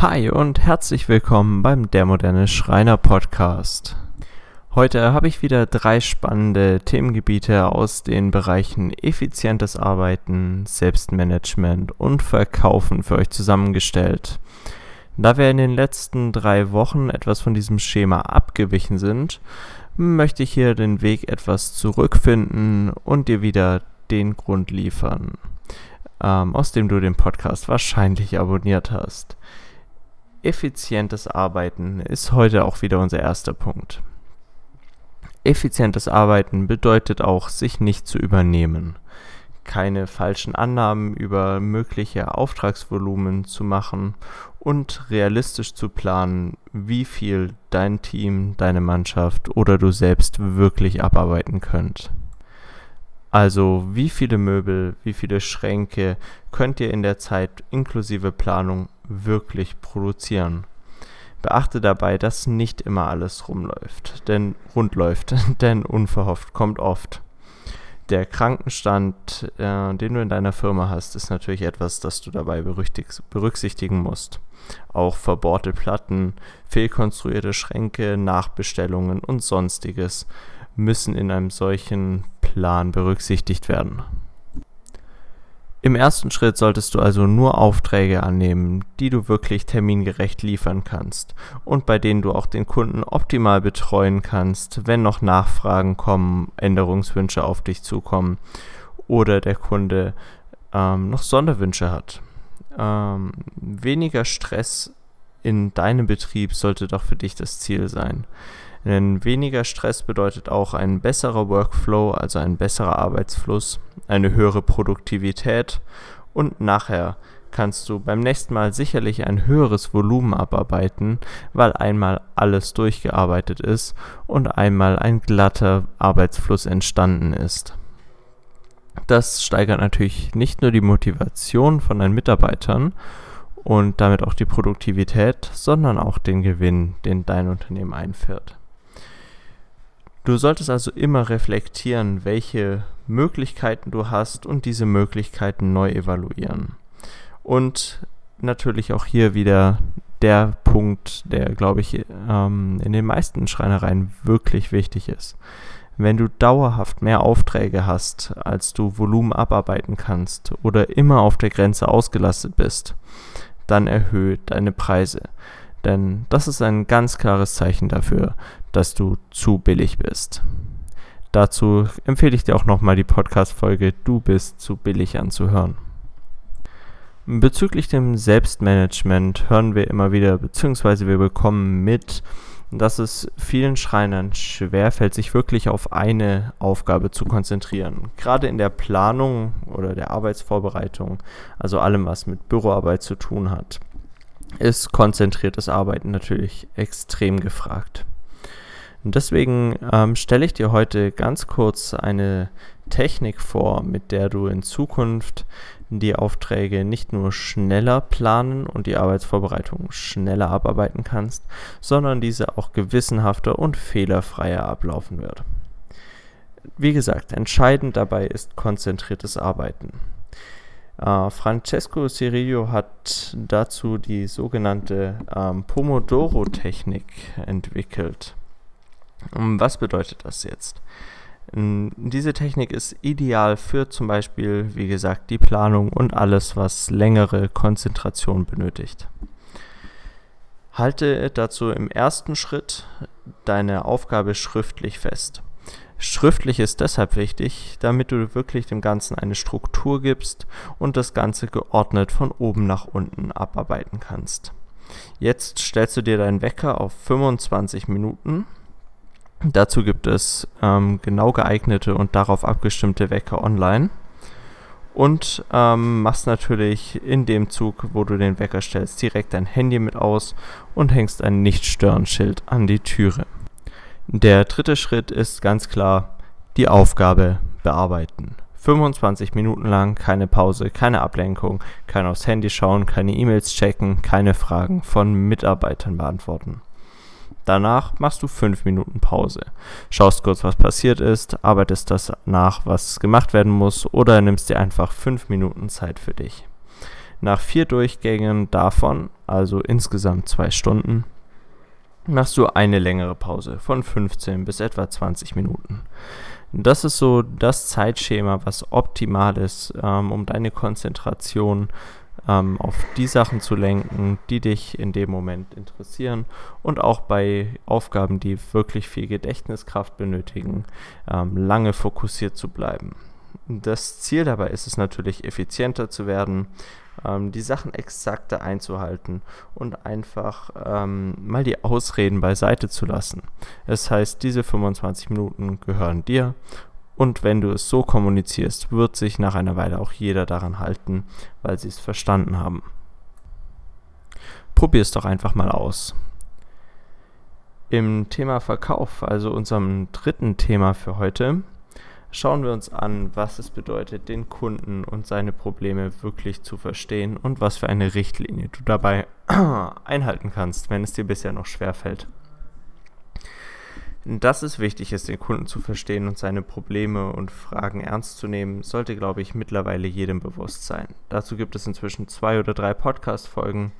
Hi und herzlich willkommen beim Der moderne Schreiner Podcast. Heute habe ich wieder drei spannende Themengebiete aus den Bereichen effizientes Arbeiten, Selbstmanagement und Verkaufen für euch zusammengestellt. Da wir in den letzten drei Wochen etwas von diesem Schema abgewichen sind, möchte ich hier den Weg etwas zurückfinden und dir wieder den Grund liefern, ähm, aus dem du den Podcast wahrscheinlich abonniert hast. Effizientes Arbeiten ist heute auch wieder unser erster Punkt. Effizientes Arbeiten bedeutet auch, sich nicht zu übernehmen, keine falschen Annahmen über mögliche Auftragsvolumen zu machen und realistisch zu planen, wie viel dein Team, deine Mannschaft oder du selbst wirklich abarbeiten könnt. Also wie viele Möbel, wie viele Schränke könnt ihr in der Zeit inklusive Planung wirklich produzieren? Beachte dabei, dass nicht immer alles rumläuft, denn rund läuft, denn unverhofft kommt oft. Der Krankenstand, äh, den du in deiner Firma hast, ist natürlich etwas, das du dabei berücksichtigen musst. Auch verbohrte Platten, fehlkonstruierte Schränke, Nachbestellungen und sonstiges müssen in einem solchen Plan berücksichtigt werden. Im ersten Schritt solltest du also nur Aufträge annehmen, die du wirklich termingerecht liefern kannst und bei denen du auch den Kunden optimal betreuen kannst, wenn noch Nachfragen kommen, Änderungswünsche auf dich zukommen oder der Kunde ähm, noch Sonderwünsche hat. Ähm, weniger Stress in deinem Betrieb sollte doch für dich das Ziel sein. Denn weniger Stress bedeutet auch ein besserer Workflow, also ein besserer Arbeitsfluss, eine höhere Produktivität und nachher kannst du beim nächsten Mal sicherlich ein höheres Volumen abarbeiten, weil einmal alles durchgearbeitet ist und einmal ein glatter Arbeitsfluss entstanden ist. Das steigert natürlich nicht nur die Motivation von deinen Mitarbeitern und damit auch die Produktivität, sondern auch den Gewinn, den dein Unternehmen einfährt. Du solltest also immer reflektieren, welche Möglichkeiten du hast und diese Möglichkeiten neu evaluieren. Und natürlich auch hier wieder der Punkt, der, glaube ich, ähm, in den meisten Schreinereien wirklich wichtig ist. Wenn du dauerhaft mehr Aufträge hast, als du Volumen abarbeiten kannst oder immer auf der Grenze ausgelastet bist, dann erhöht deine Preise. Denn das ist ein ganz klares Zeichen dafür, dass du zu billig bist. Dazu empfehle ich dir auch nochmal die Podcast-Folge Du bist zu billig anzuhören. Bezüglich dem Selbstmanagement hören wir immer wieder, beziehungsweise wir bekommen mit, dass es vielen Schreinern schwerfällt, sich wirklich auf eine Aufgabe zu konzentrieren. Gerade in der Planung oder der Arbeitsvorbereitung, also allem, was mit Büroarbeit zu tun hat ist konzentriertes Arbeiten natürlich extrem gefragt. Und deswegen ähm, stelle ich dir heute ganz kurz eine Technik vor, mit der du in Zukunft die Aufträge nicht nur schneller planen und die Arbeitsvorbereitung schneller abarbeiten kannst, sondern diese auch gewissenhafter und fehlerfreier ablaufen wird. Wie gesagt, entscheidend dabei ist konzentriertes Arbeiten. Uh, Francesco Cirillo hat dazu die sogenannte ähm, Pomodoro-Technik entwickelt. Um, was bedeutet das jetzt? Um, diese Technik ist ideal für zum Beispiel, wie gesagt, die Planung und alles, was längere Konzentration benötigt. Halte dazu im ersten Schritt deine Aufgabe schriftlich fest. Schriftlich ist deshalb wichtig, damit du wirklich dem Ganzen eine Struktur gibst und das Ganze geordnet von oben nach unten abarbeiten kannst. Jetzt stellst du dir deinen Wecker auf 25 Minuten. Dazu gibt es ähm, genau geeignete und darauf abgestimmte Wecker online. und ähm, machst natürlich in dem Zug, wo du den Wecker stellst, direkt dein Handy mit aus und hängst ein Nicht-Stören-Schild an die Türe. Der dritte Schritt ist ganz klar die Aufgabe bearbeiten. 25 Minuten lang keine Pause, keine Ablenkung, kein aufs Handy schauen, keine E-Mails checken, keine Fragen von Mitarbeitern beantworten. Danach machst du 5 Minuten Pause. Schaust kurz, was passiert ist, arbeitest das nach, was gemacht werden muss oder nimmst dir einfach 5 Minuten Zeit für dich. Nach vier Durchgängen davon, also insgesamt 2 Stunden, machst du eine längere Pause von 15 bis etwa 20 Minuten. Das ist so das Zeitschema, was optimal ist, ähm, um deine Konzentration ähm, auf die Sachen zu lenken, die dich in dem Moment interessieren und auch bei Aufgaben, die wirklich viel Gedächtniskraft benötigen, ähm, lange fokussiert zu bleiben. Das Ziel dabei ist es natürlich, effizienter zu werden, ähm, die Sachen exakter einzuhalten und einfach ähm, mal die Ausreden beiseite zu lassen. Das heißt, diese 25 Minuten gehören dir und wenn du es so kommunizierst, wird sich nach einer Weile auch jeder daran halten, weil sie es verstanden haben. Probier es doch einfach mal aus. Im Thema Verkauf, also unserem dritten Thema für heute, schauen wir uns an, was es bedeutet, den Kunden und seine Probleme wirklich zu verstehen und was für eine Richtlinie du dabei einhalten kannst, wenn es dir bisher noch schwer fällt. Dass es wichtig ist, den Kunden zu verstehen und seine Probleme und Fragen ernst zu nehmen, sollte, glaube ich, mittlerweile jedem bewusst sein. Dazu gibt es inzwischen zwei oder drei Podcast-Folgen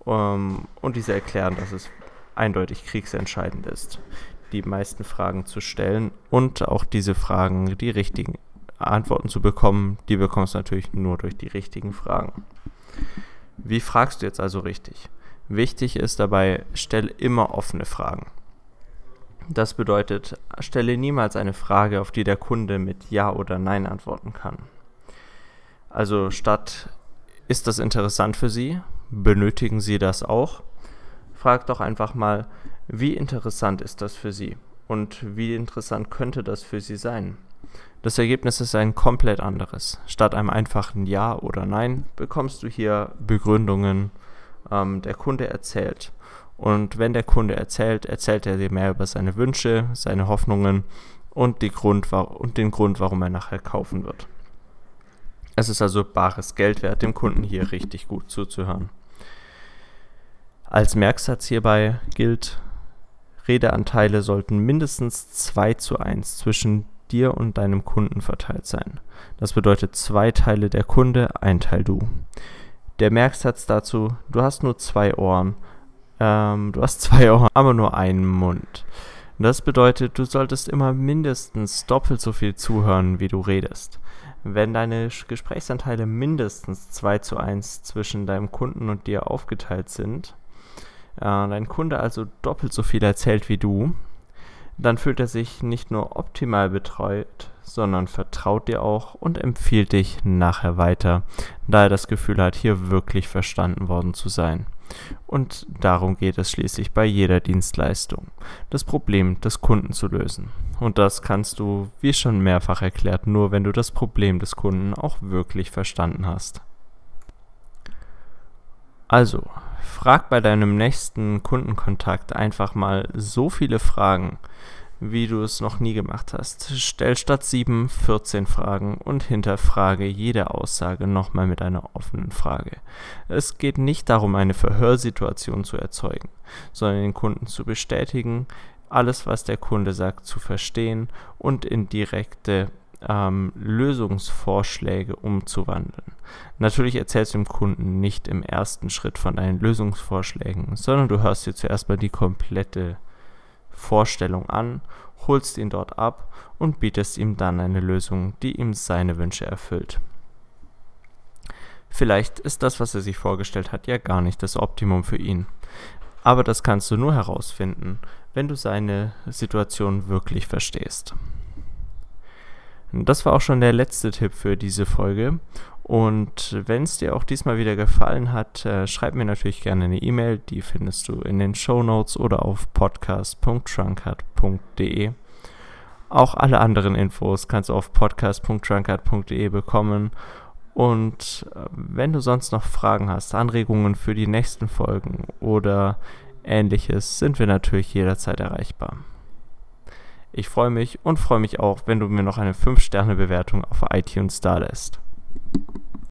um, und diese erklären, dass es eindeutig kriegsentscheidend ist die meisten Fragen zu stellen und auch diese Fragen, die richtigen Antworten zu bekommen, die bekommst du natürlich nur durch die richtigen Fragen. Wie fragst du jetzt also richtig? Wichtig ist dabei, stell immer offene Fragen. Das bedeutet, stelle niemals eine Frage, auf die der Kunde mit Ja oder Nein antworten kann. Also statt ist das interessant für Sie? Benötigen Sie das auch? Frag doch einfach mal, wie interessant ist das für Sie? Und wie interessant könnte das für Sie sein? Das Ergebnis ist ein komplett anderes. Statt einem einfachen Ja oder Nein bekommst du hier Begründungen. Ähm, der Kunde erzählt. Und wenn der Kunde erzählt, erzählt er dir mehr über seine Wünsche, seine Hoffnungen und, die Grund, und den Grund, warum er nachher kaufen wird. Es ist also bares Geld wert, dem Kunden hier richtig gut zuzuhören. Als Merksatz hierbei gilt, Redeanteile sollten mindestens 2 zu 1 zwischen dir und deinem Kunden verteilt sein. Das bedeutet zwei Teile der Kunde, ein Teil du. Der Merksatz dazu, du hast nur zwei Ohren. Ähm, du hast zwei Ohren, aber nur einen Mund. Das bedeutet, du solltest immer mindestens doppelt so viel zuhören, wie du redest. Wenn deine Gesprächsanteile mindestens 2 zu 1 zwischen deinem Kunden und dir aufgeteilt sind, äh, dein Kunde also doppelt so viel erzählt wie du, dann fühlt er sich nicht nur optimal betreut, sondern vertraut dir auch und empfiehlt dich nachher weiter, da er das Gefühl hat, hier wirklich verstanden worden zu sein. Und darum geht es schließlich bei jeder Dienstleistung, das Problem des Kunden zu lösen. Und das kannst du, wie schon mehrfach erklärt, nur wenn du das Problem des Kunden auch wirklich verstanden hast. Also, frag bei deinem nächsten Kundenkontakt einfach mal so viele Fragen, wie du es noch nie gemacht hast. Stell statt 7 14 Fragen und hinterfrage jede Aussage nochmal mit einer offenen Frage. Es geht nicht darum, eine Verhörsituation zu erzeugen, sondern den Kunden zu bestätigen, alles, was der Kunde sagt, zu verstehen und in direkte ähm, Lösungsvorschläge umzuwandeln. Natürlich erzählst du dem Kunden nicht im ersten Schritt von deinen Lösungsvorschlägen, sondern du hörst dir zuerst mal die komplette Vorstellung an, holst ihn dort ab und bietest ihm dann eine Lösung, die ihm seine Wünsche erfüllt. Vielleicht ist das, was er sich vorgestellt hat, ja gar nicht das Optimum für ihn. Aber das kannst du nur herausfinden, wenn du seine Situation wirklich verstehst. Das war auch schon der letzte Tipp für diese Folge. Und wenn es dir auch diesmal wieder gefallen hat, äh, schreib mir natürlich gerne eine E-Mail. Die findest du in den Show Notes oder auf podcast.trunkard.de. Auch alle anderen Infos kannst du auf podcast.trunkard.de bekommen. Und äh, wenn du sonst noch Fragen hast, Anregungen für die nächsten Folgen oder ähnliches, sind wir natürlich jederzeit erreichbar. Ich freue mich und freue mich auch, wenn du mir noch eine 5-Sterne-Bewertung auf iTunes da lässt.